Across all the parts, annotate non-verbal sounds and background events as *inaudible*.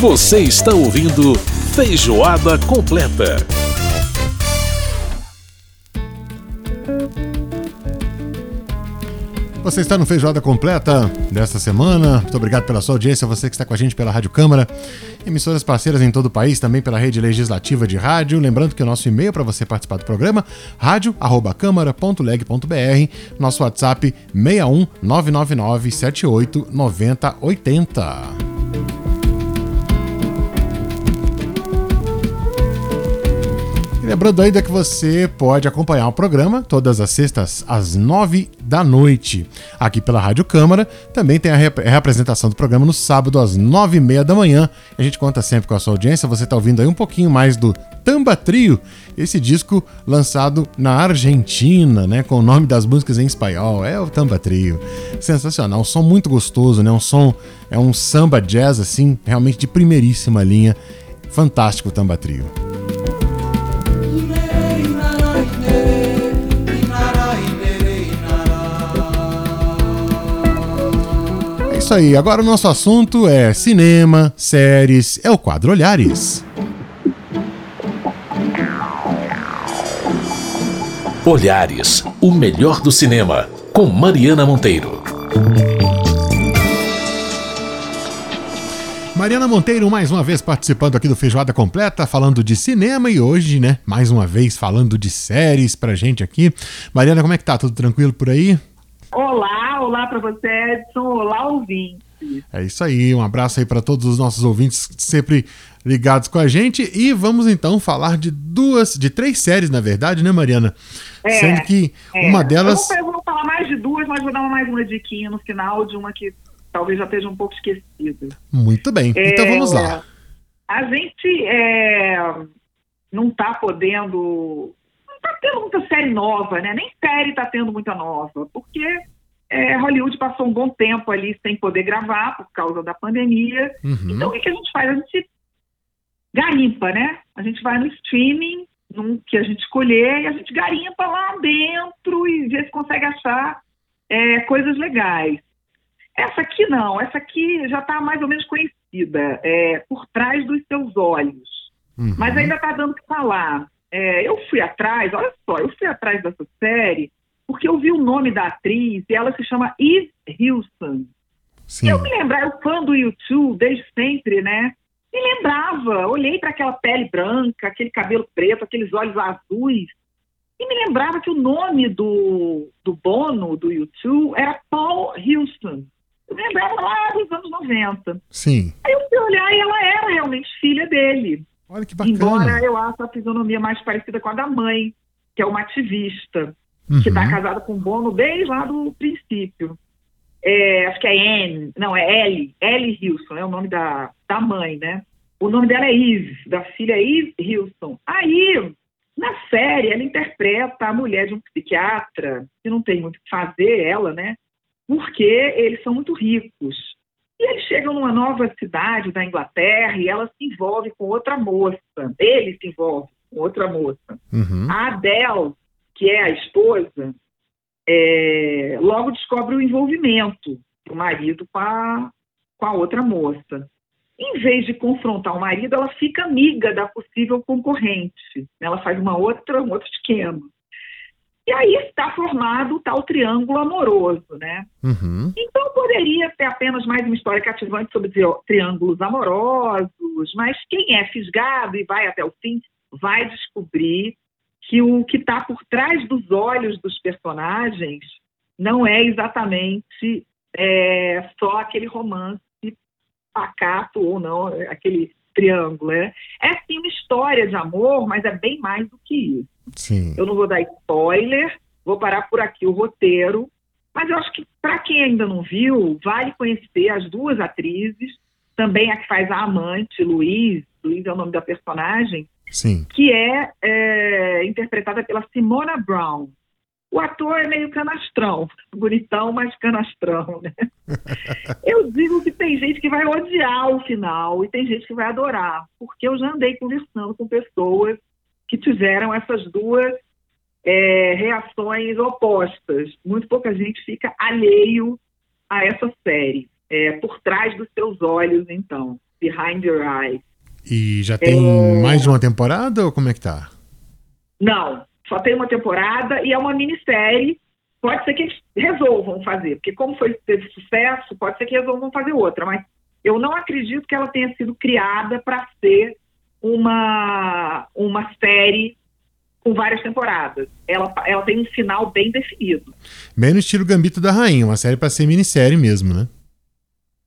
Você está ouvindo Feijoada Completa. Você está no Feijoada Completa desta semana. Muito obrigado pela sua audiência, você que está com a gente pela Rádio Câmara, emissoras parceiras em todo o país, também pela rede legislativa de rádio. Lembrando que o nosso e-mail para você participar do programa, rádio@câmara.leg.br, nosso WhatsApp 61 999 78 9080. Lembrando ainda que você pode acompanhar o programa todas as sextas às nove da noite, aqui pela Rádio Câmara. Também tem a reapresentação do programa no sábado às nove e meia da manhã. A gente conta sempre com a sua audiência. Você está ouvindo aí um pouquinho mais do Tamba Trio, esse disco lançado na Argentina, né, com o nome das músicas em espanhol. É o Tamba Trio. Sensacional, um som muito gostoso, né? Um som é um samba jazz assim, realmente de primeiríssima linha. Fantástico o Tamba Trio. Isso aí. Agora o nosso assunto é cinema, séries, é o quadro Olhares. Olhares, o melhor do cinema, com Mariana Monteiro. Mariana Monteiro, mais uma vez participando aqui do Feijoada Completa, falando de cinema e hoje, né, mais uma vez falando de séries pra gente aqui. Mariana, como é que tá? Tudo tranquilo por aí? Olá, olá para você, Edson. Olá, ouvinte. É isso aí, um abraço aí para todos os nossos ouvintes sempre ligados com a gente. E vamos então falar de duas, de três séries, na verdade, né, Mariana? É, Sendo que é. uma delas. Eu vou, falar mais de duas, mas vou dar mais uma diquinha no final de uma que talvez já esteja um pouco esquecida. Muito bem, é, então vamos lá. A gente é, não está podendo tá tendo muita série nova, né? Nem série tá tendo muita nova, porque é, Hollywood passou um bom tempo ali sem poder gravar por causa da pandemia. Uhum. Então, o que, que, a gente faz? A gente garimpa, né? A gente vai no streaming, num, que a gente escolher, e a gente garimpa lá dentro e vê se consegue achar é, coisas legais. Essa aqui não, essa aqui já está mais ou menos conhecida, é, por trás dos seus olhos. Uhum. Mas ainda está dando o que falar. É, eu fui atrás, olha só, eu fui atrás dessa série porque eu vi o nome da atriz e ela se chama Eve Hilson. Sim. Eu me lembrava, eu fã do YouTube desde sempre, né? Me lembrava, olhei para aquela pele branca, aquele cabelo preto, aqueles olhos azuis, e me lembrava que o nome do, do Bono, do YouTube, era Paul Houston. Eu me lembrava lá dos anos 90. Sim. Aí eu fui olhar e ela era realmente filha dele. Olha que bacana. Embora eu ache a fisionomia mais parecida com a da mãe, que é uma ativista, uhum. que está casada com o Bono desde lá do princípio. É, acho que é Anne, não, é Ellie, Ellie Hilson, é o nome da, da mãe, né? O nome dela é Eve, da filha Eve Hilson. Aí, na série, ela interpreta a mulher de um psiquiatra, que não tem muito o que fazer, ela, né? Porque eles são muito ricos. E eles chegam numa nova cidade da Inglaterra e ela se envolve com outra moça. Ele se envolve com outra moça. Uhum. A Adele, que é a esposa, é, logo descobre o envolvimento do marido com a, com a outra moça. Em vez de confrontar o marido, ela fica amiga da possível concorrente. Ela faz uma outra, um outro esquema. E aí está formado o tal triângulo amoroso, né? Uhum. Então poderia ser apenas mais uma história cativante sobre triângulos amorosos, mas quem é fisgado e vai até o fim vai descobrir que o que está por trás dos olhos dos personagens não é exatamente é, só aquele romance pacato ou não, aquele triângulo. É, é sim uma história de amor, mas é bem mais do que isso. Sim. Eu não vou dar spoiler, vou parar por aqui o roteiro, mas eu acho que para quem ainda não viu, vale conhecer as duas atrizes, também a que faz a amante, Luiz, Luiz é o nome da personagem, Sim. que é, é interpretada pela Simona Brown. O ator é meio canastrão, *laughs* bonitão, mas canastrão, né? *laughs* eu digo que tem gente que vai odiar o final e tem gente que vai adorar, porque eu já andei conversando com pessoas que tiveram essas duas é, reações opostas. Muito pouca gente fica alheio a essa série, é, por trás dos seus olhos, então. Behind Your Eyes. E já tem é... mais de uma temporada ou como é que tá? Não, só tem uma temporada e é uma minissérie. Pode ser que eles resolvam fazer, porque como foi teve sucesso, pode ser que resolvam fazer outra, mas eu não acredito que ela tenha sido criada para ser uma, uma série com várias temporadas. Ela, ela tem um final bem definido. Bem no estilo Gambito da Rainha, uma série para ser minissérie mesmo, né?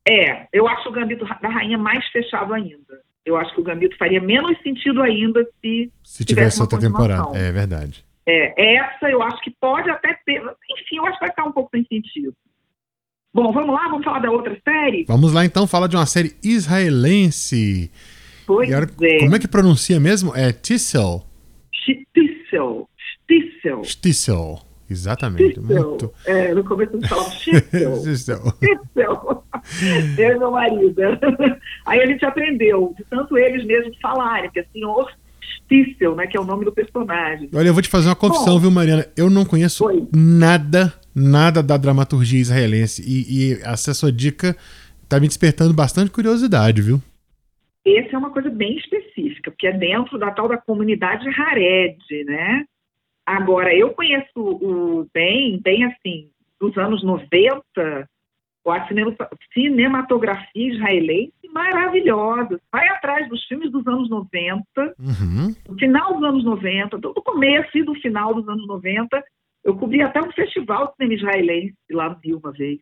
É, eu acho o Gambito da Rainha mais fechado ainda. Eu acho que o Gambito faria menos sentido ainda se, se tivesse, tivesse outra temporada. É verdade. É, essa eu acho que pode até ter. Enfim, eu acho que vai ficar um pouco sem sentido. Bom, vamos lá, vamos falar da outra série? Vamos lá então, fala de uma série israelense. Pois é. Como é que pronuncia mesmo? É Tissel? Stissel. Stissel. Stissel. Exatamente. Muito... É, no começo eles falavam Stissel. Stissel. *laughs* Eu e meu marido. Aí a gente aprendeu, de tanto eles mesmos falarem, que é senhor Stissel, né, que é o nome do personagem. Olha, eu vou te fazer uma confissão, Bom, viu, Mariana? Eu não conheço foi. nada, nada da dramaturgia israelense. E, e essa sua dica tá me despertando bastante curiosidade, viu? Essa é uma coisa bem específica, porque é dentro da tal da comunidade Hared, né? Agora, eu conheço o bem, bem assim, dos anos 90, a cinematografia israelense maravilhosa. Vai atrás dos filmes dos anos 90, uhum. no final dos anos 90, do começo e do final dos anos 90. Eu cobri até um festival de cinema israelense lá no Rio uma vez.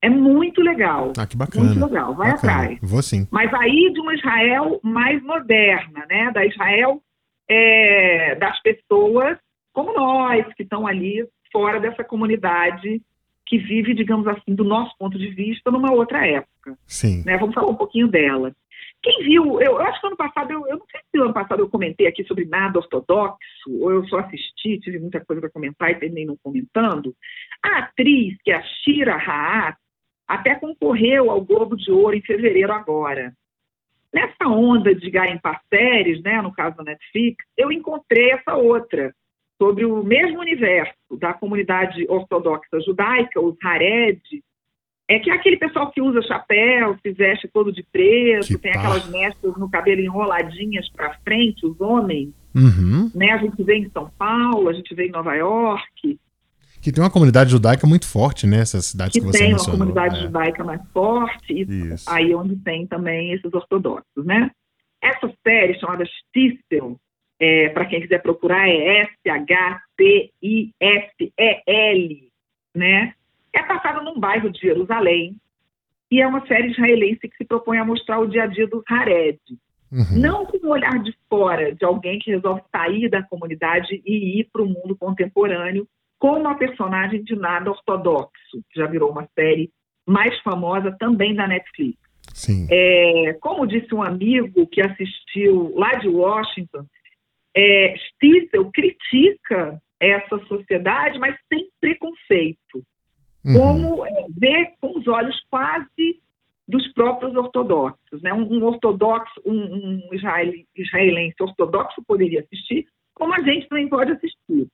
É muito legal. Ah, que bacana. Muito legal, vai bacana. atrás. Vou sim. Mas aí de uma Israel mais moderna, né? Da Israel é, das pessoas como nós, que estão ali fora dessa comunidade que vive, digamos assim, do nosso ponto de vista, numa outra época. Sim. Né? Vamos falar um pouquinho dela. Quem viu, eu, eu, acho que ano passado, eu, eu não sei se ano passado eu comentei aqui sobre nada ortodoxo, ou eu só assisti, tive muita coisa para comentar e terminei não comentando. A atriz, que é a Shira Haat, até concorreu ao Globo de Ouro em fevereiro agora. Nessa onda de garimpar séries, né, no caso da Netflix, eu encontrei essa outra, sobre o mesmo universo da comunidade ortodoxa judaica, os Hared, é que é aquele pessoal que usa chapéu, se veste todo de preto, que tem pá. aquelas mestras no cabelo enroladinhas para frente, os homens. Uhum. Né? A gente vê em São Paulo, a gente vê em Nova York. Que tem uma comunidade judaica muito forte nessas cidades que, que você tem mencionou. Tem uma comunidade é. judaica mais forte, e Isso. aí onde tem também esses ortodoxos, né? Essa série chamada Stistel, é, para quem quiser procurar, é S-H-T-I-S-E-L, né? É passada num bairro de Jerusalém e é uma série israelense que se propõe a mostrar o dia a dia do Hared. Uhum. Não com um olhar de fora, de alguém que resolve sair da comunidade e ir para o mundo contemporâneo, com uma personagem de nada ortodoxo, que já virou uma série mais famosa também da Netflix. Sim. É, como disse um amigo que assistiu lá de Washington, é, Stissel critica essa sociedade, mas sem preconceito. Uhum. Como é, vê com os olhos quase dos próprios ortodoxos. Né? Um, um ortodoxo, um, um israelense ortodoxo poderia assistir, como a gente também pode assistir.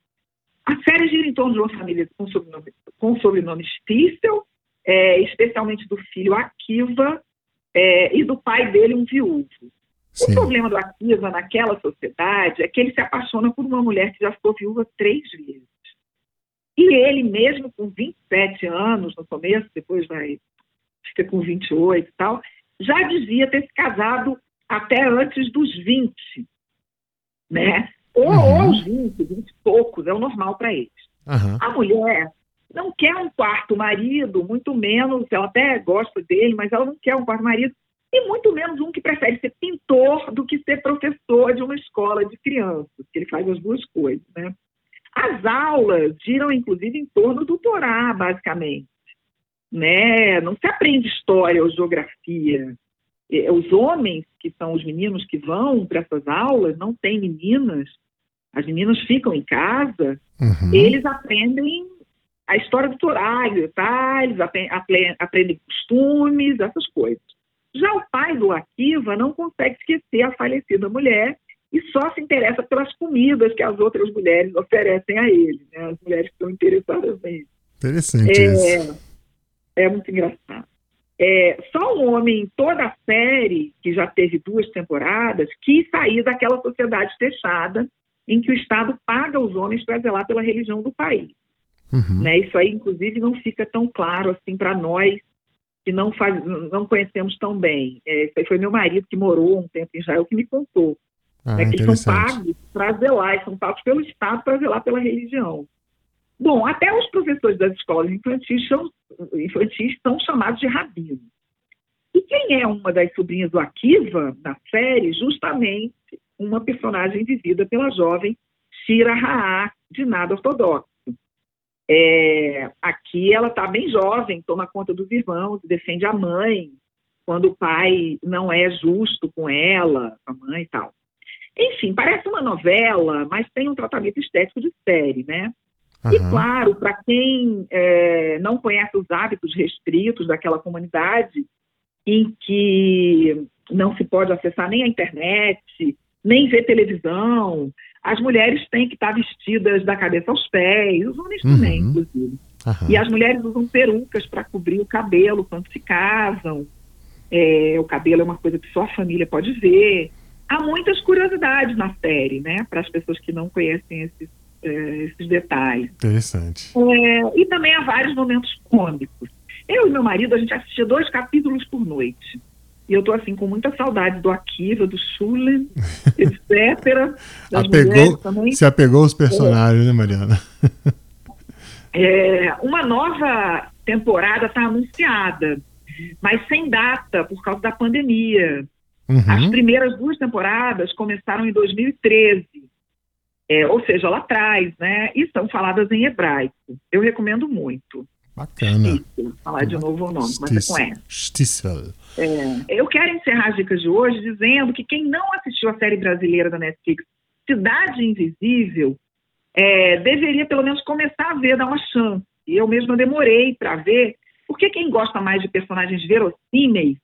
A série gira em torno de uma família com sobrenome, com sobrenome é, especialmente do filho Akiva é, e do pai dele, um viúvo. Sim. O problema do Akiva naquela sociedade é que ele se apaixona por uma mulher que já ficou viúva três vezes. E ele mesmo com 27 anos no começo, depois vai fica com 28 e tal, já dizia ter se casado até antes dos 20, né? Ou, uhum. aos 20, 20 e poucos, é o normal para eles. Uhum. A mulher não quer um quarto marido, muito menos, ela até gosta dele, mas ela não quer um quarto marido, e muito menos um que prefere ser pintor do que ser professor de uma escola de crianças, que ele faz as duas coisas, né? As aulas giram, inclusive, em torno do Torá, basicamente. Né? Não se aprende história ou geografia. Os homens, que são os meninos que vão para essas aulas, não têm meninas, as meninas ficam em casa, uhum. eles aprendem a história do Torá, tá? eles aprendem costumes, essas coisas. Já o pai do Akiva não consegue esquecer a falecida mulher e só se interessa pelas comidas que as outras mulheres oferecem a ele, né? as mulheres que estão interessadas nele. Interessante é, isso. É muito engraçado. É, só um homem em toda a série, que já teve duas temporadas, quis sair daquela sociedade fechada em que o Estado paga os homens para zelar pela religião do país. Uhum. Né? Isso aí, inclusive, não fica tão claro assim para nós que não, faz, não conhecemos tão bem. É, foi meu marido que morou um tempo em Israel que me contou. Ah, né, que eles são pagos para zelar, são pagos pelo Estado para zelar pela religião. Bom, até os professores das escolas infantis são, infantis são chamados de rabinos. E quem é uma das sobrinhas do Akiva na série? Justamente uma personagem vivida pela jovem Shira Haá, de nada ortodoxo. É, aqui ela está bem jovem, toma conta dos irmãos, defende a mãe, quando o pai não é justo com ela, a mãe e tal. Enfim, parece uma novela, mas tem um tratamento estético de série, né? Uhum. E claro, para quem é, não conhece os hábitos restritos daquela comunidade, em que não se pode acessar nem a internet, nem ver televisão, as mulheres têm que estar vestidas da cabeça aos pés, os homens uhum. também, inclusive. Uhum. E as mulheres usam perucas para cobrir o cabelo quando se casam. É, o cabelo é uma coisa que só a família pode ver. Há muitas curiosidades na série, né? Para as pessoas que não conhecem esses, é, esses detalhes. Interessante. É, e também há vários momentos cômicos. Eu e meu marido, a gente assistia dois capítulos por noite. E eu tô assim com muita saudade do Akiva, do Schulen, *laughs* etc. apegou. Se apegou aos personagens, é. né, Mariana? *laughs* é, uma nova temporada está anunciada, mas sem data por causa da pandemia. Uhum. As primeiras duas temporadas começaram em 2013, é, ou seja, lá atrás, né? E são faladas em hebraico. Eu recomendo muito. Bacana. falar de novo o nome, mas é com S. É, eu quero encerrar as dicas de hoje dizendo que quem não assistiu a série brasileira da Netflix, Cidade Invisível, é, deveria pelo menos começar a ver, dar uma chance. E eu mesma demorei para ver, porque quem gosta mais de personagens verossímeis,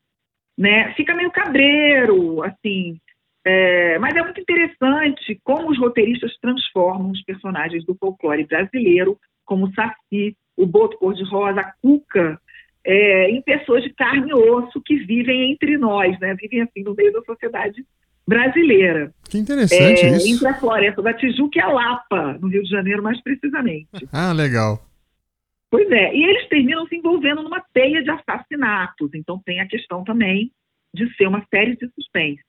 né, fica meio cabreiro, assim. É, mas é muito interessante como os roteiristas transformam os personagens do folclore brasileiro, como o Saci, o Boto Cor-de-Rosa, a Cuca, é, em pessoas de carne e osso que vivem entre nós, né? Vivem assim no meio da sociedade brasileira. Que interessante é, isso. Entre a floresta da Tijuca e a Lapa, no Rio de Janeiro, mais precisamente. Ah, legal. Pois é, e eles terminam se envolvendo numa teia de assassinatos, então tem a questão também de ser uma série de suspense.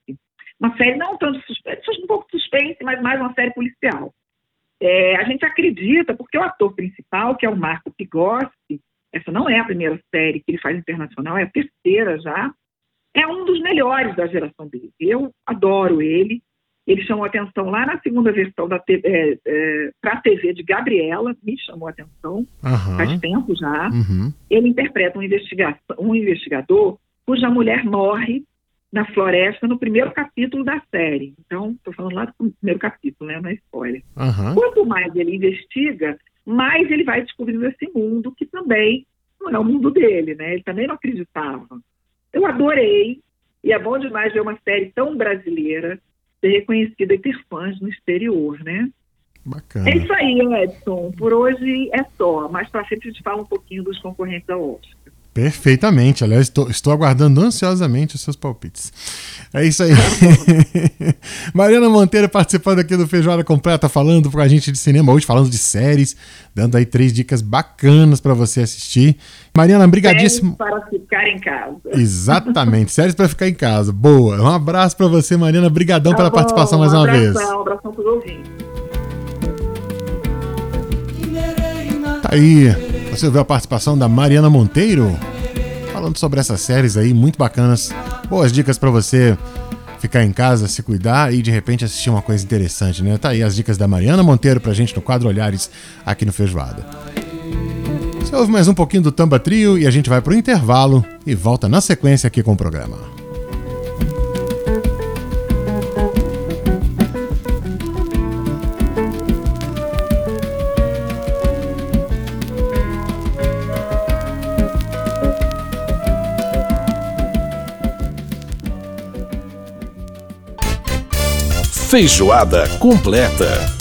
Uma série não tanto suspense, um pouco suspense, mas mais uma série policial. É, a gente acredita, porque o ator principal, que é o Marco Pigossi, essa não é a primeira série que ele faz internacional, é a terceira já, é um dos melhores da geração dele. Eu adoro ele. Ele chamou atenção lá na segunda versão da é, é, para a TV de Gabriela, me chamou atenção, uhum. faz tempo já. Uhum. Ele interpreta um, investiga um investigador cuja mulher morre na floresta no primeiro capítulo da série. Então, estou falando lá do primeiro capítulo, né? É spoiler. Uhum. Quanto mais ele investiga, mais ele vai descobrindo esse mundo que também não é o mundo dele, né? Ele também não acreditava. Eu adorei, e é bom demais ver uma série tão brasileira ser reconhecida e ter fãs no exterior, né? Bacana. É isso aí, Edson. Por hoje é só. Mais pra frente a gente fala um pouquinho dos concorrentes da Oscar. Perfeitamente. Aliás, estou, estou aguardando ansiosamente os seus palpites. É isso aí. *laughs* Mariana Monteiro participando aqui do Feijoada Completa, falando com a gente de cinema hoje, falando de séries, dando aí três dicas bacanas para você assistir. Mariana, brigadíssimo. Séries para ficar em casa. Exatamente, séries para ficar em casa. Boa. Um abraço para você, Mariana. Brigadão tá pela bom, participação mais um uma abração, vez. Um abração para os ouvintes. Tá aí. Você ouviu a participação da Mariana Monteiro? Falando sobre essas séries aí, muito bacanas. Boas dicas para você ficar em casa, se cuidar e de repente assistir uma coisa interessante, né? Tá aí as dicas da Mariana Monteiro pra gente no quadro Olhares aqui no Feijoada. Você ouve mais um pouquinho do Tamba Trio e a gente vai pro intervalo e volta na sequência aqui com o programa. Feijoada completa.